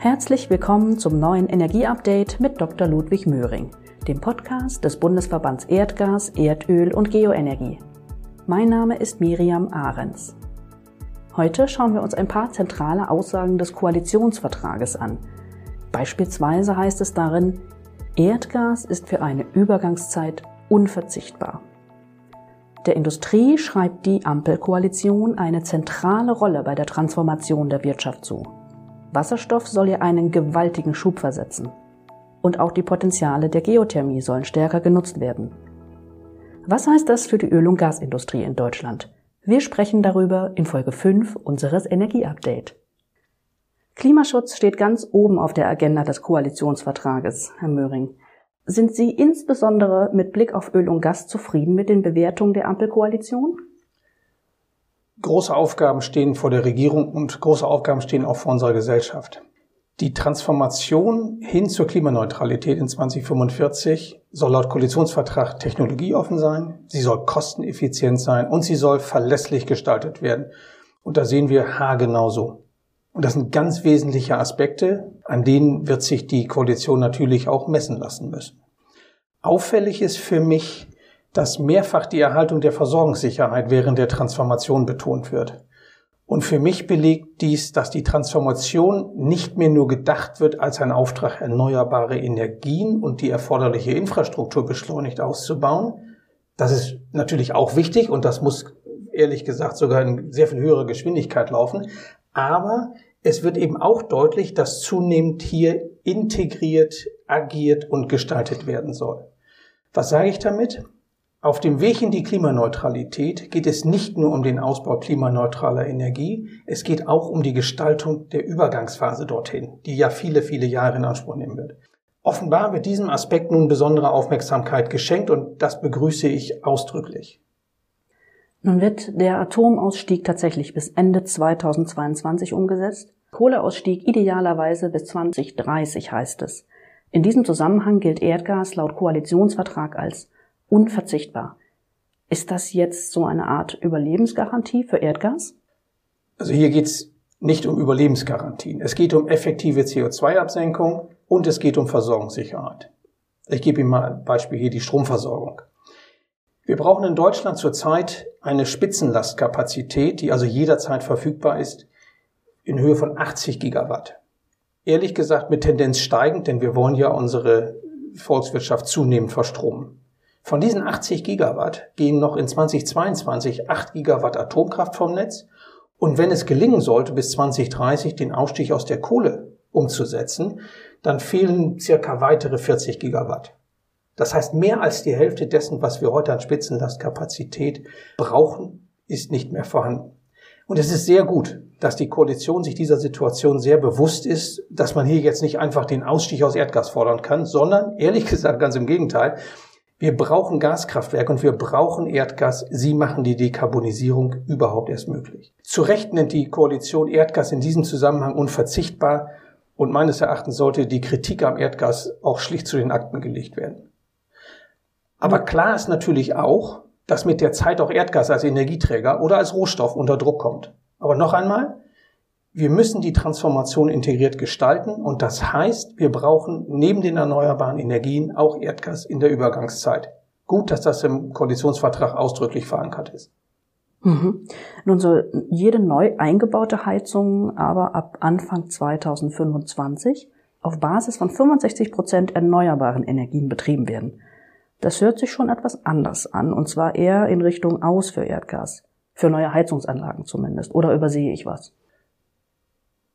Herzlich willkommen zum neuen Energieupdate mit Dr. Ludwig Möhring, dem Podcast des Bundesverbands Erdgas, Erdöl und Geoenergie. Mein Name ist Miriam Ahrens. Heute schauen wir uns ein paar zentrale Aussagen des Koalitionsvertrages an. Beispielsweise heißt es darin, Erdgas ist für eine Übergangszeit unverzichtbar. Der Industrie schreibt die Ampelkoalition eine zentrale Rolle bei der Transformation der Wirtschaft zu. Wasserstoff soll ihr einen gewaltigen Schub versetzen. Und auch die Potenziale der Geothermie sollen stärker genutzt werden. Was heißt das für die Öl- und Gasindustrie in Deutschland? Wir sprechen darüber in Folge 5 unseres Energieupdate. Klimaschutz steht ganz oben auf der Agenda des Koalitionsvertrages, Herr Möhring. Sind Sie insbesondere mit Blick auf Öl und Gas zufrieden mit den Bewertungen der Ampelkoalition? Große Aufgaben stehen vor der Regierung und große Aufgaben stehen auch vor unserer Gesellschaft. Die Transformation hin zur Klimaneutralität in 2045 soll laut Koalitionsvertrag technologieoffen sein, sie soll kosteneffizient sein und sie soll verlässlich gestaltet werden. Und da sehen wir haargenau so. Und das sind ganz wesentliche Aspekte, an denen wird sich die Koalition natürlich auch messen lassen müssen. Auffällig ist für mich, dass mehrfach die Erhaltung der Versorgungssicherheit während der Transformation betont wird. Und für mich belegt dies, dass die Transformation nicht mehr nur gedacht wird als ein Auftrag, erneuerbare Energien und die erforderliche Infrastruktur beschleunigt auszubauen. Das ist natürlich auch wichtig und das muss ehrlich gesagt sogar in sehr viel höherer Geschwindigkeit laufen. Aber es wird eben auch deutlich, dass zunehmend hier integriert, agiert und gestaltet werden soll. Was sage ich damit? Auf dem Weg in die Klimaneutralität geht es nicht nur um den Ausbau klimaneutraler Energie, es geht auch um die Gestaltung der Übergangsphase dorthin, die ja viele, viele Jahre in Anspruch nehmen wird. Offenbar wird diesem Aspekt nun besondere Aufmerksamkeit geschenkt und das begrüße ich ausdrücklich. Nun wird der Atomausstieg tatsächlich bis Ende 2022 umgesetzt. Kohleausstieg idealerweise bis 2030 heißt es. In diesem Zusammenhang gilt Erdgas laut Koalitionsvertrag als unverzichtbar. Ist das jetzt so eine Art Überlebensgarantie für Erdgas? Also hier geht es nicht um Überlebensgarantien. Es geht um effektive CO2-Absenkung und es geht um Versorgungssicherheit. Ich gebe Ihnen mal ein Beispiel hier, die Stromversorgung. Wir brauchen in Deutschland zurzeit eine Spitzenlastkapazität, die also jederzeit verfügbar ist, in Höhe von 80 Gigawatt. Ehrlich gesagt mit Tendenz steigend, denn wir wollen ja unsere Volkswirtschaft zunehmend verstromen. Von diesen 80 Gigawatt gehen noch in 2022 8 Gigawatt Atomkraft vom Netz. Und wenn es gelingen sollte, bis 2030 den Ausstieg aus der Kohle umzusetzen, dann fehlen circa weitere 40 Gigawatt. Das heißt, mehr als die Hälfte dessen, was wir heute an Spitzenlastkapazität brauchen, ist nicht mehr vorhanden. Und es ist sehr gut, dass die Koalition sich dieser Situation sehr bewusst ist, dass man hier jetzt nicht einfach den Ausstieg aus Erdgas fordern kann, sondern ehrlich gesagt ganz im Gegenteil. Wir brauchen Gaskraftwerke und wir brauchen Erdgas. Sie machen die Dekarbonisierung überhaupt erst möglich. Zu Recht nennt die Koalition Erdgas in diesem Zusammenhang unverzichtbar und meines Erachtens sollte die Kritik am Erdgas auch schlicht zu den Akten gelegt werden. Aber klar ist natürlich auch, dass mit der Zeit auch Erdgas als Energieträger oder als Rohstoff unter Druck kommt. Aber noch einmal, wir müssen die Transformation integriert gestalten und das heißt, wir brauchen neben den erneuerbaren Energien auch Erdgas in der Übergangszeit. Gut, dass das im Koalitionsvertrag ausdrücklich verankert ist. Mhm. Nun soll jede neu eingebaute Heizung aber ab Anfang 2025 auf Basis von 65 Prozent erneuerbaren Energien betrieben werden. Das hört sich schon etwas anders an, und zwar eher in Richtung Aus für Erdgas. Für neue Heizungsanlagen zumindest. Oder übersehe ich was?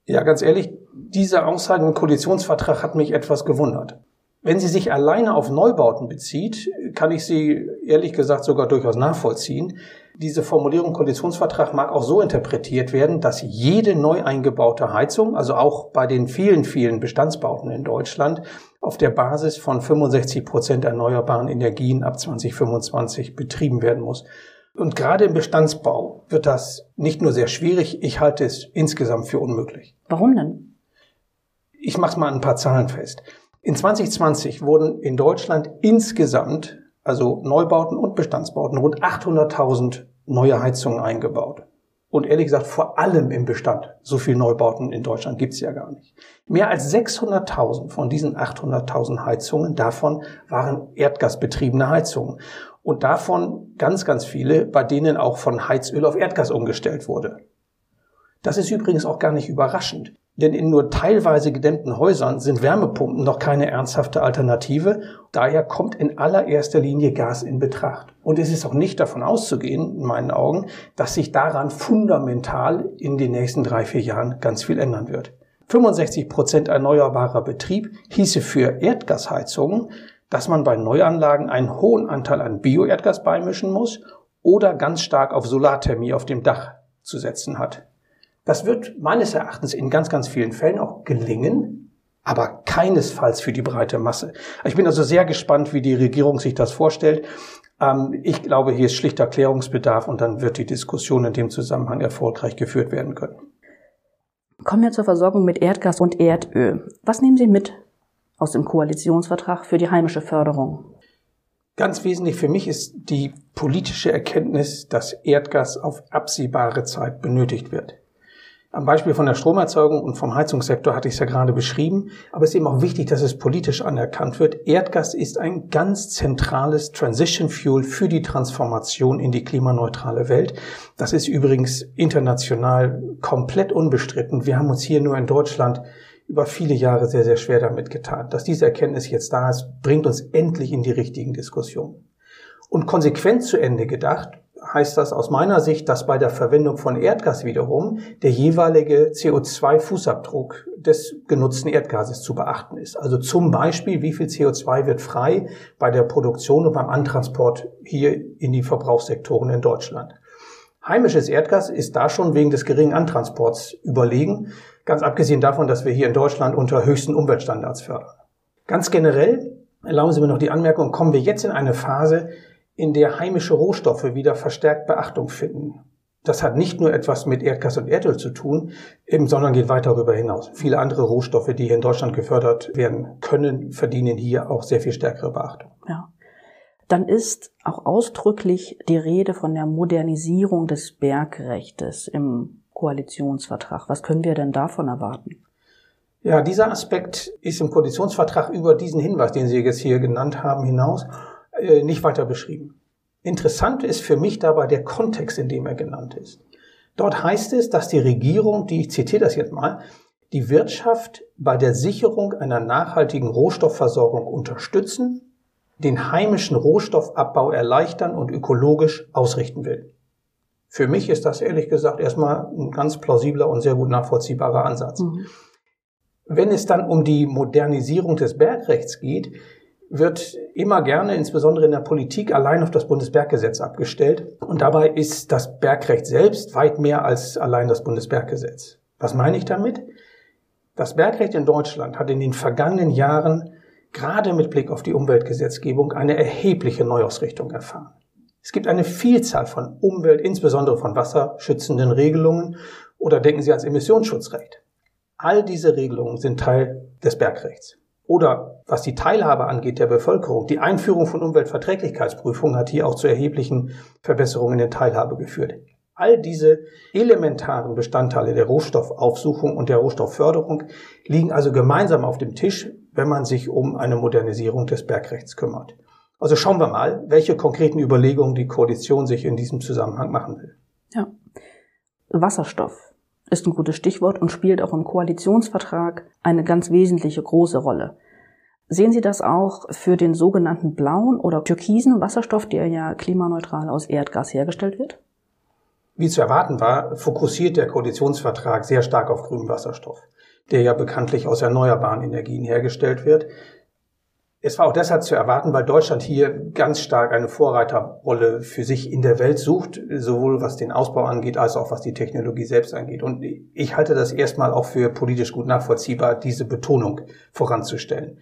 Ja, ganz ehrlich, diese Aussage im Koalitionsvertrag hat mich etwas gewundert. Wenn sie sich alleine auf Neubauten bezieht, kann ich sie ehrlich gesagt sogar durchaus nachvollziehen. Diese Formulierung im Koalitionsvertrag mag auch so interpretiert werden, dass jede neu eingebaute Heizung, also auch bei den vielen, vielen Bestandsbauten in Deutschland, auf der Basis von 65 Prozent erneuerbaren Energien ab 2025 betrieben werden muss. Und gerade im Bestandsbau wird das nicht nur sehr schwierig, ich halte es insgesamt für unmöglich. Warum denn? Ich mache mal ein paar Zahlen fest. In 2020 wurden in Deutschland insgesamt, also Neubauten und Bestandsbauten, rund 800.000 neue Heizungen eingebaut. Und ehrlich gesagt, vor allem im Bestand. So viel Neubauten in Deutschland gibt's ja gar nicht. Mehr als 600.000 von diesen 800.000 Heizungen, davon waren erdgasbetriebene Heizungen. Und davon ganz, ganz viele, bei denen auch von Heizöl auf Erdgas umgestellt wurde. Das ist übrigens auch gar nicht überraschend. Denn in nur teilweise gedämmten Häusern sind Wärmepumpen noch keine ernsthafte Alternative. Daher kommt in allererster Linie Gas in Betracht. Und es ist auch nicht davon auszugehen, in meinen Augen, dass sich daran fundamental in den nächsten drei, vier Jahren ganz viel ändern wird. 65 Prozent erneuerbarer Betrieb hieße für Erdgasheizungen, dass man bei Neuanlagen einen hohen Anteil an Bioerdgas beimischen muss oder ganz stark auf Solarthermie auf dem Dach zu setzen hat. Das wird meines Erachtens in ganz, ganz vielen Fällen auch gelingen, aber keinesfalls für die breite Masse. Ich bin also sehr gespannt, wie die Regierung sich das vorstellt. Ähm, ich glaube, hier ist schlichter Klärungsbedarf und dann wird die Diskussion in dem Zusammenhang erfolgreich geführt werden können. Kommen wir zur Versorgung mit Erdgas und Erdöl. Was nehmen Sie mit aus dem Koalitionsvertrag für die heimische Förderung? Ganz wesentlich für mich ist die politische Erkenntnis, dass Erdgas auf absehbare Zeit benötigt wird. Am Beispiel von der Stromerzeugung und vom Heizungssektor hatte ich es ja gerade beschrieben, aber es ist eben auch wichtig, dass es politisch anerkannt wird. Erdgas ist ein ganz zentrales Transition Fuel für die Transformation in die klimaneutrale Welt. Das ist übrigens international komplett unbestritten. Wir haben uns hier nur in Deutschland über viele Jahre sehr, sehr schwer damit getan. Dass diese Erkenntnis jetzt da ist, bringt uns endlich in die richtigen Diskussionen. Und konsequent zu Ende gedacht, heißt das aus meiner Sicht, dass bei der Verwendung von Erdgas wiederum der jeweilige CO2-Fußabdruck des genutzten Erdgases zu beachten ist. Also zum Beispiel, wie viel CO2 wird frei bei der Produktion und beim Antransport hier in die Verbrauchssektoren in Deutschland. Heimisches Erdgas ist da schon wegen des geringen Antransports überlegen, ganz abgesehen davon, dass wir hier in Deutschland unter höchsten Umweltstandards fördern. Ganz generell, erlauben Sie mir noch die Anmerkung, kommen wir jetzt in eine Phase, in der heimische Rohstoffe wieder verstärkt Beachtung finden. Das hat nicht nur etwas mit Erdgas und Erdöl zu tun, sondern geht weit darüber hinaus. Viele andere Rohstoffe, die hier in Deutschland gefördert werden können, verdienen hier auch sehr viel stärkere Beachtung. Ja. Dann ist auch ausdrücklich die Rede von der Modernisierung des Bergrechtes im Koalitionsvertrag. Was können wir denn davon erwarten? Ja, dieser Aspekt ist im Koalitionsvertrag über diesen Hinweis, den Sie jetzt hier genannt haben, hinaus äh, nicht weiter beschrieben. Interessant ist für mich dabei der Kontext, in dem er genannt ist. Dort heißt es, dass die Regierung, die ich zitiere das jetzt mal, die Wirtschaft bei der Sicherung einer nachhaltigen Rohstoffversorgung unterstützen, den heimischen Rohstoffabbau erleichtern und ökologisch ausrichten will. Für mich ist das ehrlich gesagt erstmal ein ganz plausibler und sehr gut nachvollziehbarer Ansatz. Mhm. Wenn es dann um die Modernisierung des Bergrechts geht, wird immer gerne, insbesondere in der Politik, allein auf das Bundesberggesetz abgestellt. Und dabei ist das Bergrecht selbst weit mehr als allein das Bundesberggesetz. Was meine ich damit? Das Bergrecht in Deutschland hat in den vergangenen Jahren gerade mit Blick auf die Umweltgesetzgebung eine erhebliche Neuausrichtung erfahren. Es gibt eine Vielzahl von Umwelt, insbesondere von wasserschützenden Regelungen oder denken Sie ans Emissionsschutzrecht. All diese Regelungen sind Teil des Bergrechts. Oder was die Teilhabe angeht der Bevölkerung, die Einführung von Umweltverträglichkeitsprüfungen hat hier auch zu erheblichen Verbesserungen der Teilhabe geführt. All diese elementaren Bestandteile der Rohstoffaufsuchung und der Rohstoffförderung liegen also gemeinsam auf dem Tisch, wenn man sich um eine Modernisierung des Bergrechts kümmert. Also schauen wir mal, welche konkreten Überlegungen die Koalition sich in diesem Zusammenhang machen will. Ja. Wasserstoff ist ein gutes Stichwort und spielt auch im Koalitionsvertrag eine ganz wesentliche große Rolle. Sehen Sie das auch für den sogenannten blauen oder türkisen Wasserstoff, der ja klimaneutral aus Erdgas hergestellt wird? Wie zu erwarten war, fokussiert der Koalitionsvertrag sehr stark auf grünen Wasserstoff, der ja bekanntlich aus erneuerbaren Energien hergestellt wird. Es war auch deshalb zu erwarten, weil Deutschland hier ganz stark eine Vorreiterrolle für sich in der Welt sucht, sowohl was den Ausbau angeht, als auch was die Technologie selbst angeht. Und ich halte das erstmal auch für politisch gut nachvollziehbar, diese Betonung voranzustellen.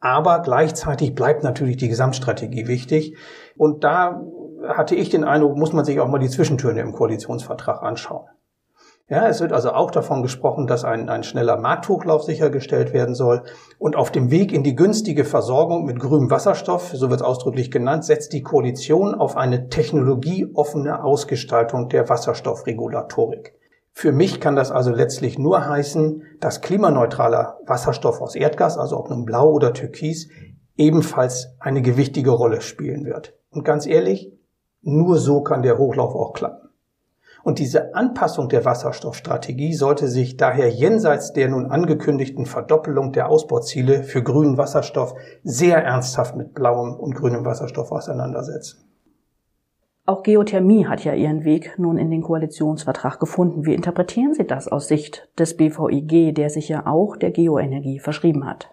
Aber gleichzeitig bleibt natürlich die Gesamtstrategie wichtig. Und da hatte ich den Eindruck, muss man sich auch mal die Zwischentöne im Koalitionsvertrag anschauen. Ja, es wird also auch davon gesprochen, dass ein, ein schneller Markthochlauf sichergestellt werden soll. Und auf dem Weg in die günstige Versorgung mit grünem Wasserstoff, so wird es ausdrücklich genannt, setzt die Koalition auf eine technologieoffene Ausgestaltung der Wasserstoffregulatorik. Für mich kann das also letztlich nur heißen, dass klimaneutraler Wasserstoff aus Erdgas, also ob nun blau oder türkis, ebenfalls eine gewichtige Rolle spielen wird. Und ganz ehrlich, nur so kann der Hochlauf auch klappen. Und diese Anpassung der Wasserstoffstrategie sollte sich daher jenseits der nun angekündigten Verdoppelung der Ausbauziele für grünen Wasserstoff sehr ernsthaft mit blauem und grünem Wasserstoff auseinandersetzen. Auch Geothermie hat ja ihren Weg nun in den Koalitionsvertrag gefunden. Wie interpretieren Sie das aus Sicht des BVIG, der sich ja auch der Geoenergie verschrieben hat?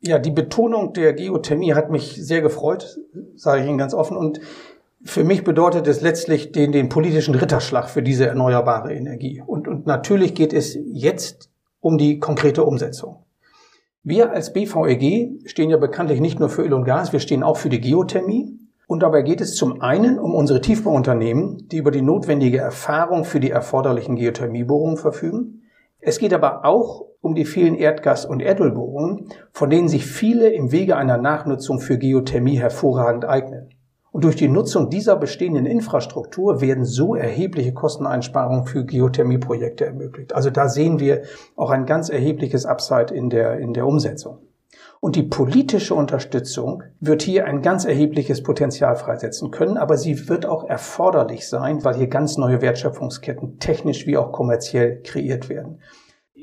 Ja, die Betonung der Geothermie hat mich sehr gefreut, sage ich Ihnen ganz offen. Und für mich bedeutet es letztlich den, den politischen Ritterschlag für diese erneuerbare Energie. Und, und natürlich geht es jetzt um die konkrete Umsetzung. Wir als BVEG stehen ja bekanntlich nicht nur für Öl und Gas, wir stehen auch für die Geothermie. Und dabei geht es zum einen um unsere Tiefbauunternehmen, die über die notwendige Erfahrung für die erforderlichen Geothermiebohrungen verfügen. Es geht aber auch um die vielen Erdgas- und Erdölbohrungen, von denen sich viele im Wege einer Nachnutzung für Geothermie hervorragend eignen. Und durch die Nutzung dieser bestehenden Infrastruktur werden so erhebliche Kosteneinsparungen für Geothermieprojekte ermöglicht. Also da sehen wir auch ein ganz erhebliches Upside in der, in der Umsetzung. Und die politische Unterstützung wird hier ein ganz erhebliches Potenzial freisetzen können, aber sie wird auch erforderlich sein, weil hier ganz neue Wertschöpfungsketten technisch wie auch kommerziell kreiert werden.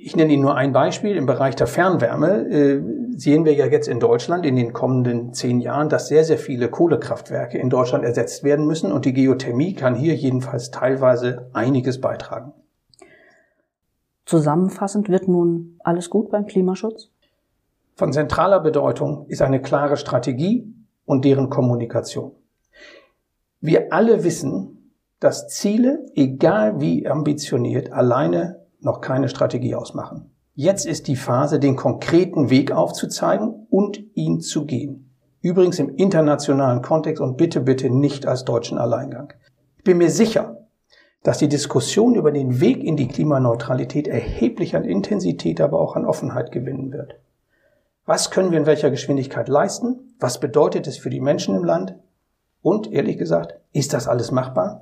Ich nenne Ihnen nur ein Beispiel. Im Bereich der Fernwärme äh, sehen wir ja jetzt in Deutschland in den kommenden zehn Jahren, dass sehr, sehr viele Kohlekraftwerke in Deutschland ersetzt werden müssen und die Geothermie kann hier jedenfalls teilweise einiges beitragen. Zusammenfassend wird nun alles gut beim Klimaschutz? Von zentraler Bedeutung ist eine klare Strategie und deren Kommunikation. Wir alle wissen, dass Ziele, egal wie ambitioniert, alleine noch keine Strategie ausmachen. Jetzt ist die Phase, den konkreten Weg aufzuzeigen und ihn zu gehen. Übrigens im internationalen Kontext und bitte, bitte nicht als deutschen Alleingang. Ich bin mir sicher, dass die Diskussion über den Weg in die Klimaneutralität erheblich an Intensität, aber auch an Offenheit gewinnen wird. Was können wir in welcher Geschwindigkeit leisten? Was bedeutet es für die Menschen im Land? Und ehrlich gesagt, ist das alles machbar?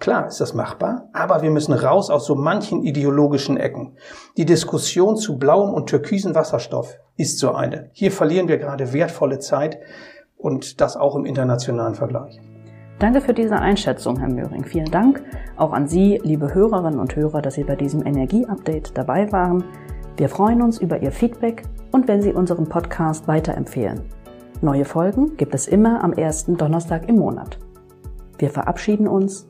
Klar ist das machbar, aber wir müssen raus aus so manchen ideologischen Ecken. Die Diskussion zu blauem und türkisen Wasserstoff ist so eine. Hier verlieren wir gerade wertvolle Zeit und das auch im internationalen Vergleich. Danke für diese Einschätzung, Herr Möhring. Vielen Dank auch an Sie, liebe Hörerinnen und Hörer, dass Sie bei diesem Energieupdate dabei waren. Wir freuen uns über Ihr Feedback und wenn Sie unseren Podcast weiterempfehlen. Neue Folgen gibt es immer am ersten Donnerstag im Monat. Wir verabschieden uns